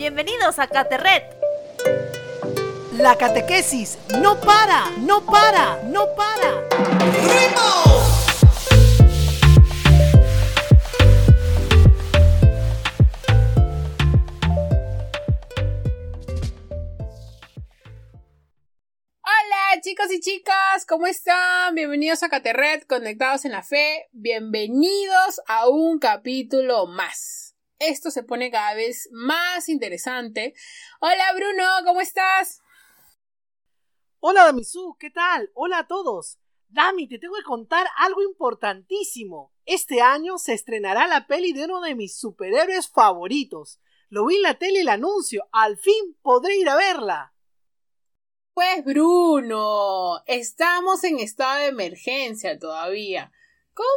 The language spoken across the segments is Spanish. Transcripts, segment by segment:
Bienvenidos a Caterret. La catequesis no para, no para, no para. Hola chicos y chicas, ¿cómo están? Bienvenidos a Caterret, conectados en la fe. Bienvenidos a un capítulo más. Esto se pone cada vez más interesante. Hola Bruno, ¿cómo estás? Hola Damisu, ¿qué tal? Hola a todos. Dami, te tengo que contar algo importantísimo. Este año se estrenará la peli de uno de mis superhéroes favoritos. Lo vi en la tele el anuncio. Al fin podré ir a verla. Pues Bruno, estamos en estado de emergencia todavía. ¿Cómo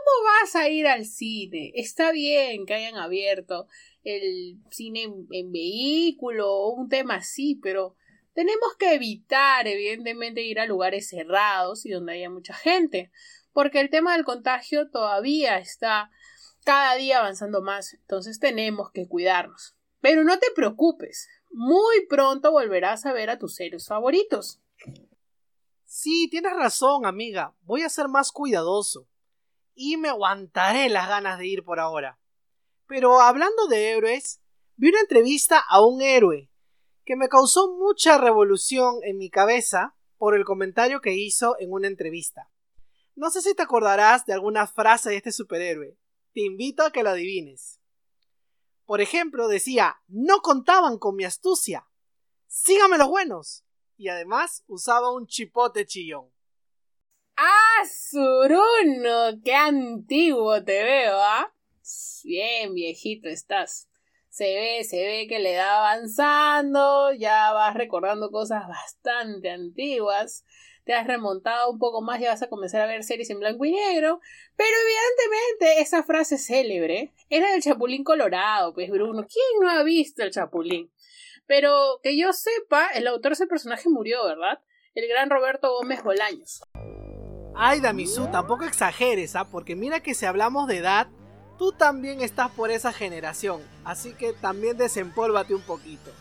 vas a ir al cine? Está bien que hayan abierto el cine en, vehículo o un tema así, pero tenemos que evitar, evidentemente, ir a lugares cerrados y donde haya mucha gente, porque el tema del contagio todavía está cada día avanzando más, entonces tenemos que cuidarnos. Pero no te preocupes, muy pronto volverás a ver a tus seres favoritos. Sí, tienes razón, amiga. Voy a ser más cuidadoso. Y me aguantaré las ganas de ir por ahora. Pero hablando de héroes, vi una entrevista a un héroe que me causó mucha revolución en mi cabeza por el comentario que hizo en una entrevista. No sé si te acordarás de alguna frase de este superhéroe. Te invito a que lo adivines. Por ejemplo, decía, no contaban con mi astucia. Sígame los buenos. Y además usaba un chipote chillón. ¡Ah, Suruno! ¡Qué antiguo te veo, ah! Bien, viejito estás. Se ve, se ve que le da avanzando, ya vas recordando cosas bastante antiguas, te has remontado un poco más y vas a comenzar a ver series en blanco y negro, pero evidentemente esa frase célebre era del Chapulín Colorado, pues Bruno, ¿quién no ha visto el Chapulín? Pero que yo sepa, el autor de ese personaje murió, ¿verdad? El gran Roberto Gómez Bolaños. Ay, Damisu, tampoco exageres, ¿ah? Porque mira que si hablamos de edad, tú también estás por esa generación, así que también desempólvate un poquito.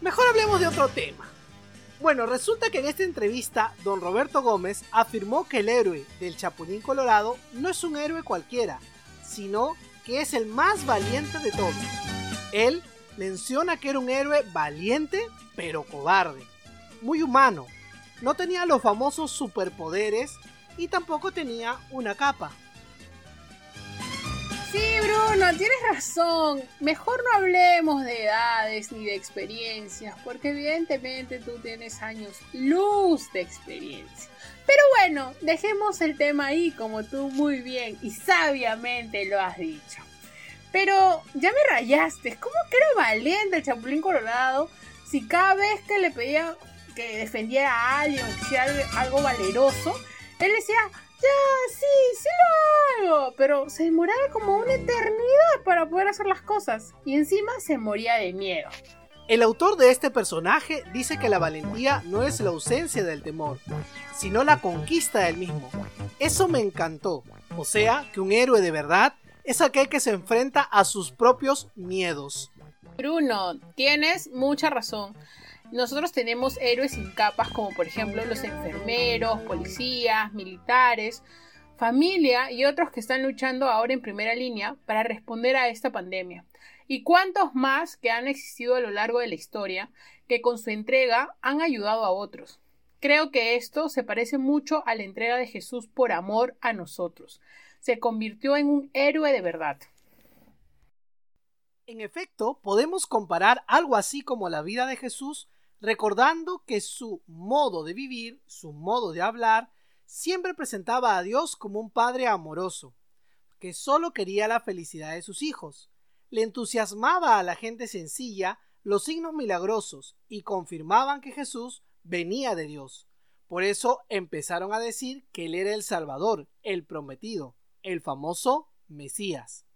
Mejor hablemos de otro tema. Bueno, resulta que en esta entrevista, don Roberto Gómez afirmó que el héroe del Chapulín Colorado no es un héroe cualquiera, sino que es el más valiente de todos. Él menciona que era un héroe valiente, pero cobarde, muy humano. No tenía los famosos superpoderes y tampoco tenía una capa. Sí, Bruno, tienes razón. Mejor no hablemos de edades ni de experiencias, porque evidentemente tú tienes años luz de experiencia. Pero bueno, dejemos el tema ahí como tú muy bien y sabiamente lo has dicho. Pero ya me rayaste, ¿cómo que era valiente el Chapulín Colorado si cada vez que le pedía que defendiera a alguien o que hiciera algo valeroso, él decía, ya, sí, sí lo hago. Pero se demoraba como una eternidad para poder hacer las cosas. Y encima se moría de miedo. El autor de este personaje dice que la valentía no es la ausencia del temor, sino la conquista del mismo. Eso me encantó. O sea, que un héroe de verdad es aquel que se enfrenta a sus propios miedos. Bruno, tienes mucha razón. Nosotros tenemos héroes sin capas como por ejemplo los enfermeros, policías, militares, familia y otros que están luchando ahora en primera línea para responder a esta pandemia. Y cuántos más que han existido a lo largo de la historia que con su entrega han ayudado a otros. Creo que esto se parece mucho a la entrega de Jesús por amor a nosotros. Se convirtió en un héroe de verdad. En efecto, podemos comparar algo así como la vida de Jesús recordando que su modo de vivir, su modo de hablar, siempre presentaba a Dios como un padre amoroso, que solo quería la felicidad de sus hijos. Le entusiasmaba a la gente sencilla los signos milagrosos y confirmaban que Jesús venía de Dios. Por eso empezaron a decir que él era el Salvador, el prometido, el famoso Mesías.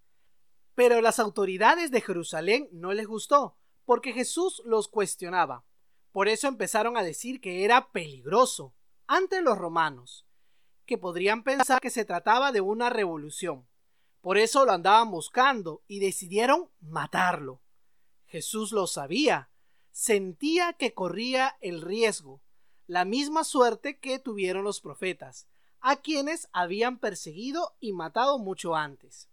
Pero las autoridades de Jerusalén no les gustó, porque Jesús los cuestionaba. Por eso empezaron a decir que era peligroso ante los romanos, que podrían pensar que se trataba de una revolución. Por eso lo andaban buscando y decidieron matarlo. Jesús lo sabía, sentía que corría el riesgo, la misma suerte que tuvieron los profetas, a quienes habían perseguido y matado mucho antes.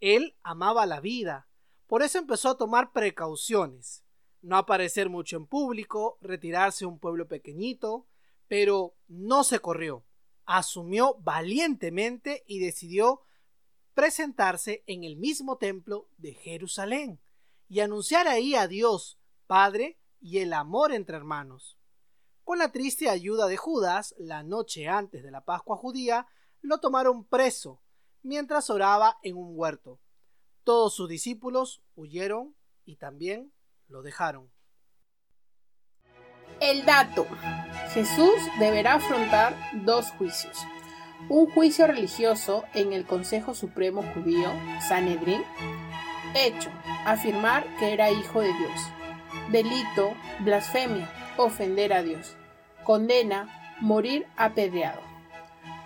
Él amaba la vida, por eso empezó a tomar precauciones, no aparecer mucho en público, retirarse a un pueblo pequeñito, pero no se corrió, asumió valientemente y decidió presentarse en el mismo templo de Jerusalén y anunciar ahí a Dios, Padre, y el amor entre hermanos. Con la triste ayuda de Judas, la noche antes de la Pascua judía, lo tomaron preso mientras oraba en un huerto. Todos sus discípulos huyeron y también lo dejaron. El dato. Jesús deberá afrontar dos juicios. Un juicio religioso en el Consejo Supremo Judío, Sanedrín. Hecho, afirmar que era hijo de Dios. Delito, blasfemia, ofender a Dios. Condena, morir apedreado.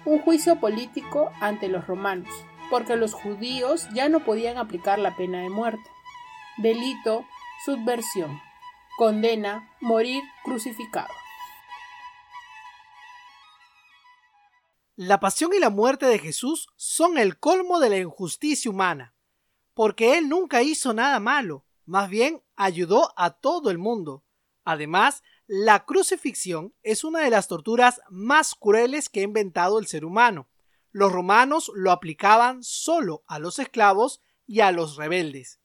Un juicio político ante los romanos, porque los judíos ya no podían aplicar la pena de muerte. Delito, subversión. Condena, morir crucificado. La pasión y la muerte de Jesús son el colmo de la injusticia humana, porque Él nunca hizo nada malo, más bien ayudó a todo el mundo. Además, la crucifixión es una de las torturas más crueles que ha inventado el ser humano. Los romanos lo aplicaban solo a los esclavos y a los rebeldes.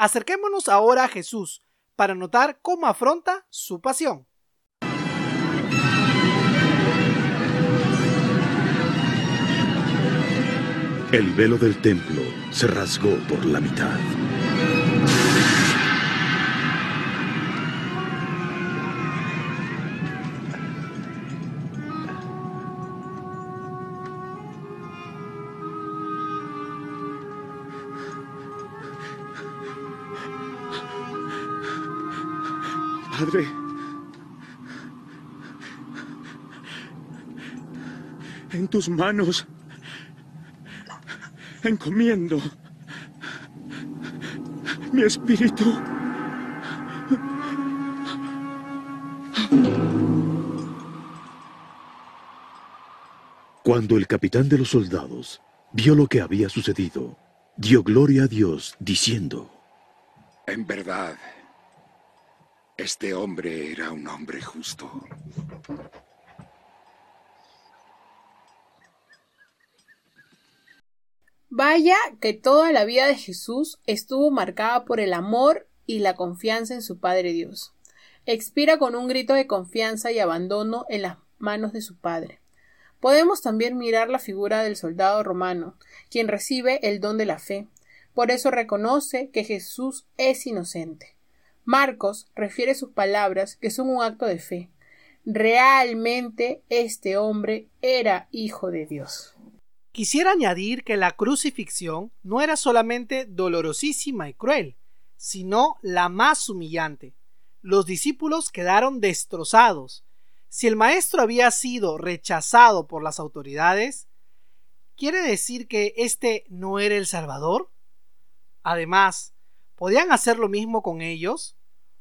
Acerquémonos ahora a Jesús para notar cómo afronta su pasión. El velo del templo se rasgó por la mitad. Padre, en tus manos encomiendo mi espíritu. Cuando el capitán de los soldados vio lo que había sucedido, dio gloria a Dios diciendo, En verdad, este hombre era un hombre justo. Vaya que toda la vida de Jesús estuvo marcada por el amor y la confianza en su Padre Dios. Expira con un grito de confianza y abandono en las manos de su Padre. Podemos también mirar la figura del soldado romano, quien recibe el don de la fe. Por eso reconoce que Jesús es inocente. Marcos refiere sus palabras que son un acto de fe. Realmente este hombre era hijo de Dios. Quisiera añadir que la crucifixión no era solamente dolorosísima y cruel, sino la más humillante. Los discípulos quedaron destrozados. Si el maestro había sido rechazado por las autoridades, ¿quiere decir que éste no era el Salvador? Además, ¿podían hacer lo mismo con ellos?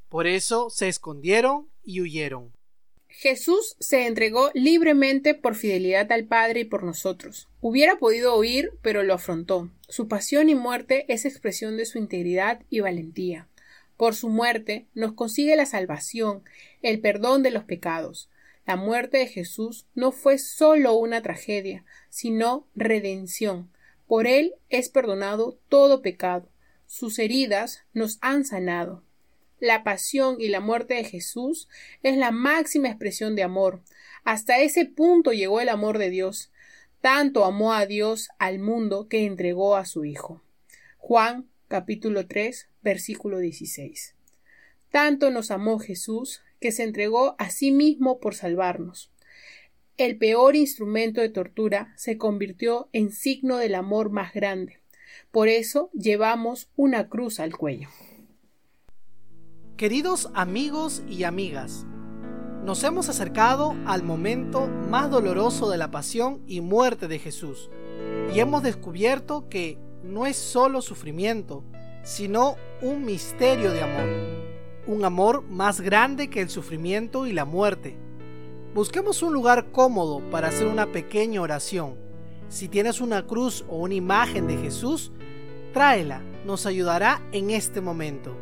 Por eso se escondieron y huyeron. Jesús se entregó libremente por fidelidad al Padre y por nosotros. Hubiera podido huir, pero lo afrontó. Su pasión y muerte es expresión de su integridad y valentía. Por su muerte nos consigue la salvación, el perdón de los pecados. La muerte de Jesús no fue sólo una tragedia, sino redención. Por él es perdonado todo pecado. Sus heridas nos han sanado. La pasión y la muerte de Jesús es la máxima expresión de amor. Hasta ese punto llegó el amor de Dios. Tanto amó a Dios al mundo que entregó a su Hijo. Juan capítulo 3 versículo 16. Tanto nos amó Jesús que se entregó a sí mismo por salvarnos. El peor instrumento de tortura se convirtió en signo del amor más grande. Por eso llevamos una cruz al cuello. Queridos amigos y amigas, nos hemos acercado al momento más doloroso de la pasión y muerte de Jesús y hemos descubierto que no es solo sufrimiento, sino un misterio de amor, un amor más grande que el sufrimiento y la muerte. Busquemos un lugar cómodo para hacer una pequeña oración. Si tienes una cruz o una imagen de Jesús, tráela, nos ayudará en este momento.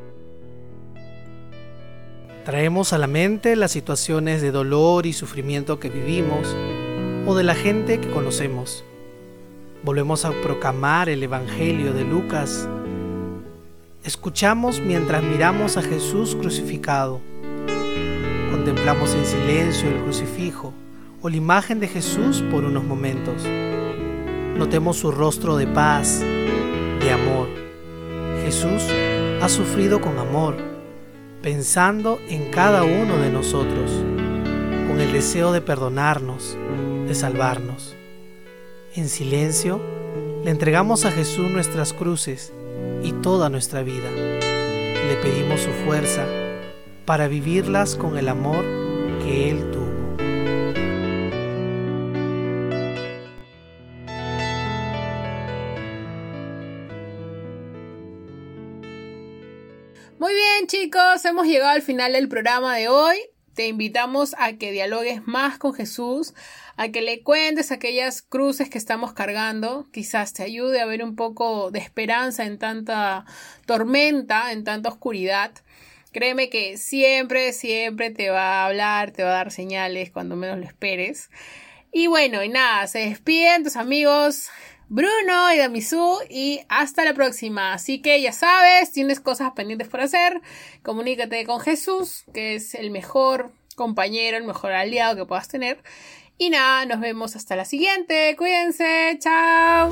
Traemos a la mente las situaciones de dolor y sufrimiento que vivimos o de la gente que conocemos. Volvemos a proclamar el Evangelio de Lucas. Escuchamos mientras miramos a Jesús crucificado. Contemplamos en silencio el crucifijo o la imagen de Jesús por unos momentos. Notemos su rostro de paz, de amor. Jesús ha sufrido con amor pensando en cada uno de nosotros, con el deseo de perdonarnos, de salvarnos. En silencio, le entregamos a Jesús nuestras cruces y toda nuestra vida. Le pedimos su fuerza para vivirlas con el amor que Él tuvo. Muy bien chicos, hemos llegado al final del programa de hoy. Te invitamos a que dialogues más con Jesús, a que le cuentes aquellas cruces que estamos cargando. Quizás te ayude a ver un poco de esperanza en tanta tormenta, en tanta oscuridad. Créeme que siempre, siempre te va a hablar, te va a dar señales cuando menos lo esperes. Y bueno, y nada, se despiden tus amigos Bruno y Damisú y hasta la próxima. Así que ya sabes, tienes cosas pendientes por hacer, comunícate con Jesús, que es el mejor compañero, el mejor aliado que puedas tener. Y nada, nos vemos hasta la siguiente. Cuídense, chao.